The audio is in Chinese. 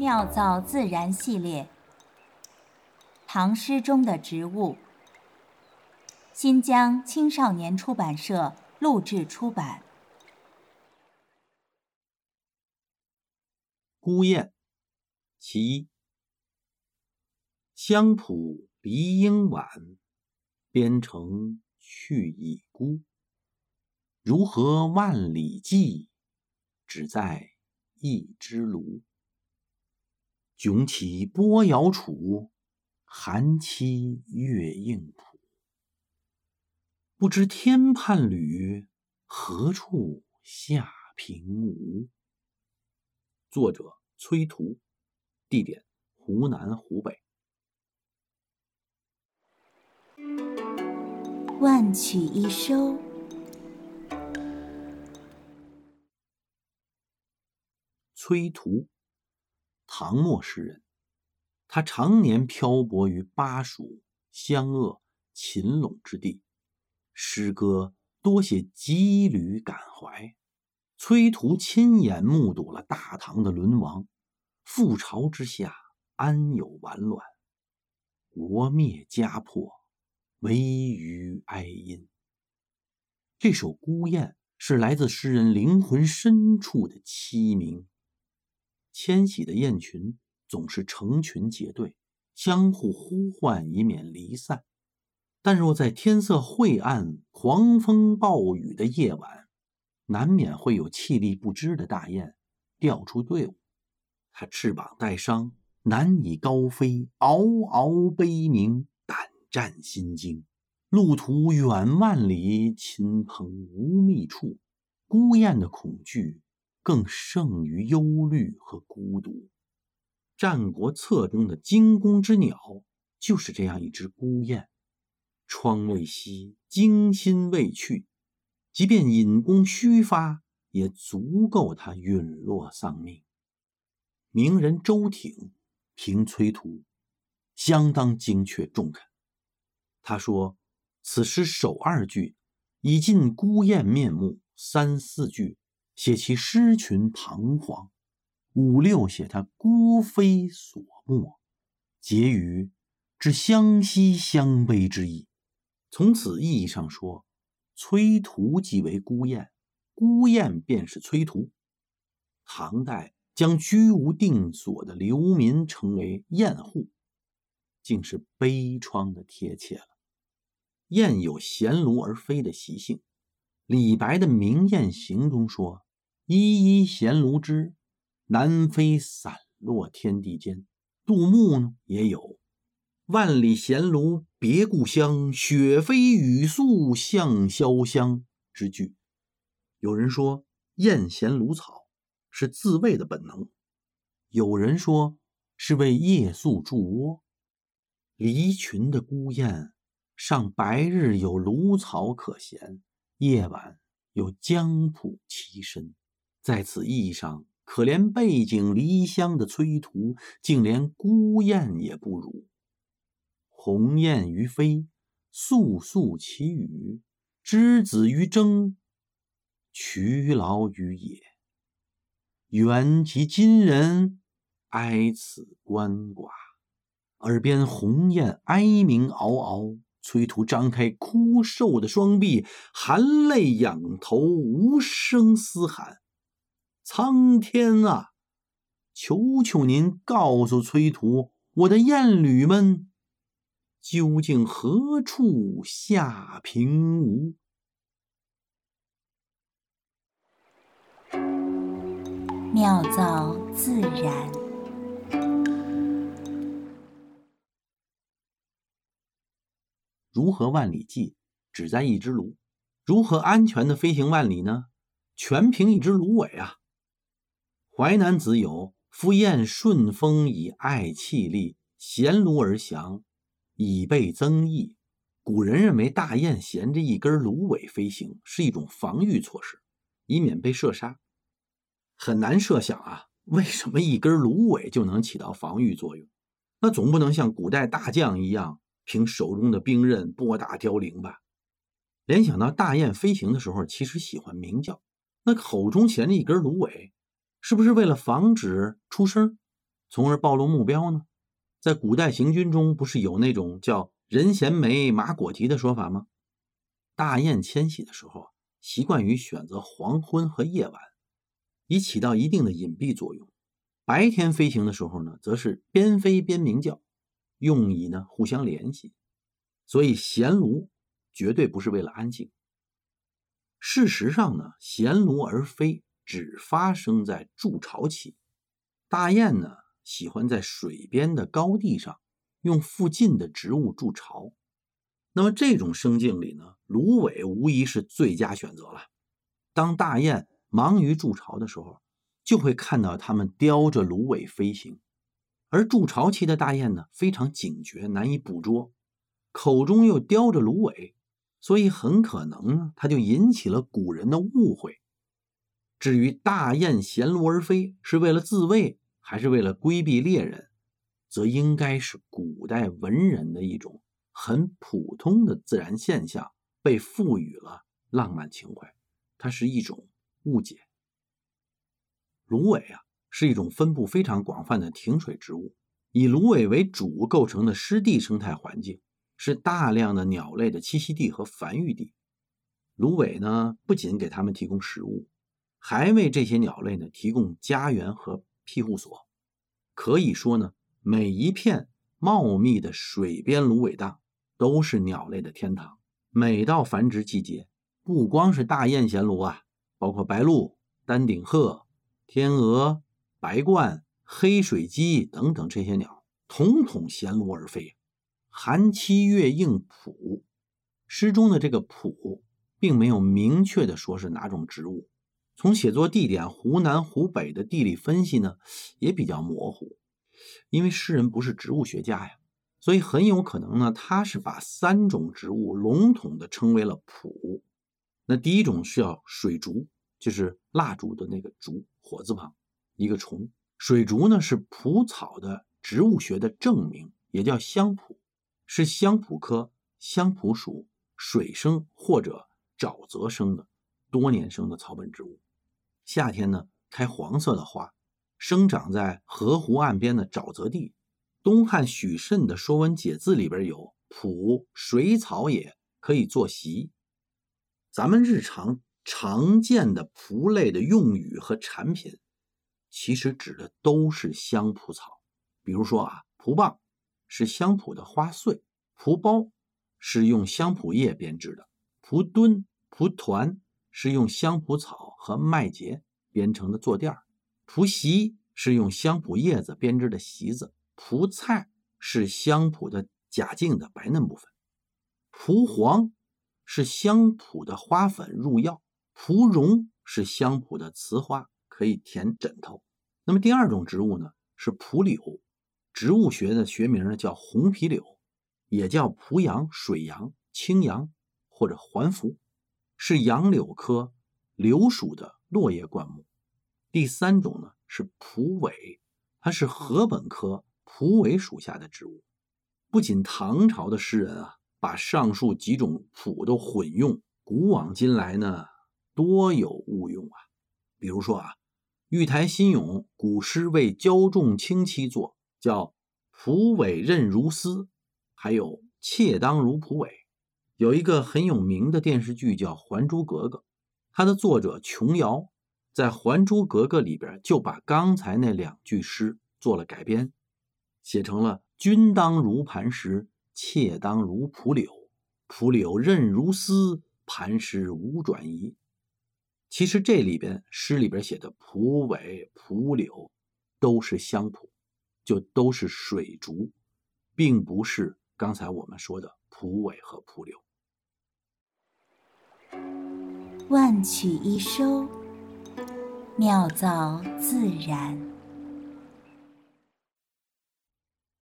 妙造自然系列，唐诗中的植物。新疆青少年出版社录制出版。孤雁，其一。乡浦离莺晚，边城去已孤。如何万里寄？只在一枝芦。迥起波摇楚，寒凄月映浦。不知天畔旅，何处下平芜？作者：崔涂，地点：湖南、湖北。万曲一收。崔涂，唐末诗人，他常年漂泊于巴蜀、湘鄂、秦陇之地，诗歌多写羁旅感怀。崔涂亲眼目睹了大唐的沦亡，覆巢之下，安有完卵？国灭家破。惟余哀音。这首《孤雁》是来自诗人灵魂深处的凄鸣。迁徙的雁群总是成群结队，相互呼唤，以免离散。但若在天色晦暗、狂风暴雨的夜晚，难免会有气力不支的大雁掉出队伍。它翅膀带伤，难以高飞，嗷嗷悲鸣。胆战心惊，路途远万里，亲朋无觅处。孤雁的恐惧更胜于忧虑和孤独。《战国策》中的惊弓之鸟就是这样一只孤雁，窗未息，惊心未去，即便引弓虚发，也足够它陨落丧命。名人周挺评崔涂，相当精确中肯。他说：“此诗首二句已尽孤雁面目，三四句写其诗群彷徨，五六写他孤飞所没，结语之相惜相悲之意。从此意义上说，崔涂即为孤雁，孤雁便是崔涂。唐代将居无定所的流民称为雁户，竟是悲怆的贴切了。”雁有衔炉而飞的习性，李白的《明雁行》中说：“依依衔芦枝，南飞散落天地间。”杜牧呢也有“万里衔炉别故乡，雪飞雨宿向潇湘”之句。有人说雁衔芦草是自卫的本能，有人说是为夜宿筑窝。离群的孤雁。上白日有芦草可衔，夜晚有江浦栖身。在此意义上，可怜背井离乡的崔涂，竟连孤雁也不如。鸿雁于飞，肃肃其羽；之子于征，劬劳于野。缘及今人，哀此鳏寡。耳边鸿雁哀鸣嗷嗷。崔涂张开枯瘦的双臂，含泪仰头，无声嘶喊：“苍天啊，求求您告诉崔涂，我的雁侣们究竟何处下平芜？”妙造自然。如何万里计，只在一只芦？如何安全的飞行万里呢？全凭一只芦苇啊！淮南子有“夫雁顺风以爱气力，衔芦而翔，以备增益”。古人认为大雁衔着一根芦苇飞行是一种防御措施，以免被射杀。很难设想啊，为什么一根芦苇就能起到防御作用？那总不能像古代大将一样。凭手中的兵刃拨打凋零吧。联想到大雁飞行的时候，其实喜欢鸣叫，那口中衔着一根芦苇，是不是为了防止出声？从而暴露目标呢？在古代行军中，不是有那种叫“人衔枚，马裹蹄”的说法吗？大雁迁徙的时候，习惯于选择黄昏和夜晚，以起到一定的隐蔽作用。白天飞行的时候呢，则是边飞边鸣叫，用以呢互相联系。所以衔炉绝对不是为了安静。事实上呢，衔炉而飞只发生在筑巢期。大雁呢？喜欢在水边的高地上用附近的植物筑巢，那么这种生境里呢，芦苇无疑是最佳选择了。当大雁忙于筑巢的时候，就会看到它们叼着芦苇飞行。而筑巢期的大雁呢，非常警觉，难以捕捉，口中又叼着芦苇，所以很可能呢，它就引起了古人的误会。至于大雁衔芦而飞是为了自卫。还是为了规避猎人，则应该是古代文人的一种很普通的自然现象，被赋予了浪漫情怀。它是一种误解。芦苇啊，是一种分布非常广泛的挺水植物，以芦苇为主构成的湿地生态环境，是大量的鸟类的栖息地和繁育地。芦苇呢，不仅给它们提供食物，还为这些鸟类呢提供家园和。庇护所，可以说呢，每一片茂密的水边芦苇荡都是鸟类的天堂。每到繁殖季节，不光是大雁衔芦啊，包括白鹭、丹顶鹤、天鹅、白鹳、黑水鸡等等这些鸟，统统衔芦而飞。寒七月应蒲，诗中的这个蒲，并没有明确的说是哪种植物。从写作地点湖南、湖北的地理分析呢，也比较模糊，因为诗人不是植物学家呀，所以很有可能呢，他是把三种植物笼统的称为了蒲。那第一种是叫水竹，就是蜡烛的那个竹，火字旁一个虫。水竹呢是蒲草的植物学的正名，也叫香蒲，是香蒲科香蒲属水生或者沼泽生的多年生的草本植物。夏天呢，开黄色的花，生长在河湖岸边的沼泽地。东汉许慎的《说文解字》里边有“蒲，水草也，可以作席”。咱们日常常见的蒲类的用语和产品，其实指的都是香蒲草。比如说啊，蒲棒是香蒲的花穗，蒲包是用香蒲叶编织的，蒲墩、蒲团。是用香蒲草和麦秸编成的坐垫儿，蒲席是用香蒲叶子编织的席子，蒲菜是香蒲的假茎的白嫩部分，蒲黄是香蒲的花粉入药，蒲蓉是香蒲的雌花，可以填枕头。那么第二种植物呢是蒲柳，植物学的学名呢叫红皮柳，也叫蒲杨、水杨、青杨或者环拂。是杨柳科柳属的落叶灌木。第三种呢是蒲苇，它是禾本科蒲苇属下的植物。不仅唐朝的诗人啊，把上述几种蒲都混用，古往今来呢，多有误用啊。比如说啊，玉台新咏古诗为焦仲卿妻作，叫“蒲苇任如丝”，还有“妾当如蒲苇”。有一个很有名的电视剧叫《还珠格格》，它的作者琼瑶在《还珠格格》里边就把刚才那两句诗做了改编，写成了“君当如磐石，妾当如蒲柳，蒲柳韧如丝，磐石无转移”。其实这里边诗里边写的蒲苇、蒲柳都是香蒲，就都是水竹，并不是刚才我们说的蒲苇和蒲柳。万曲一收，妙造自然。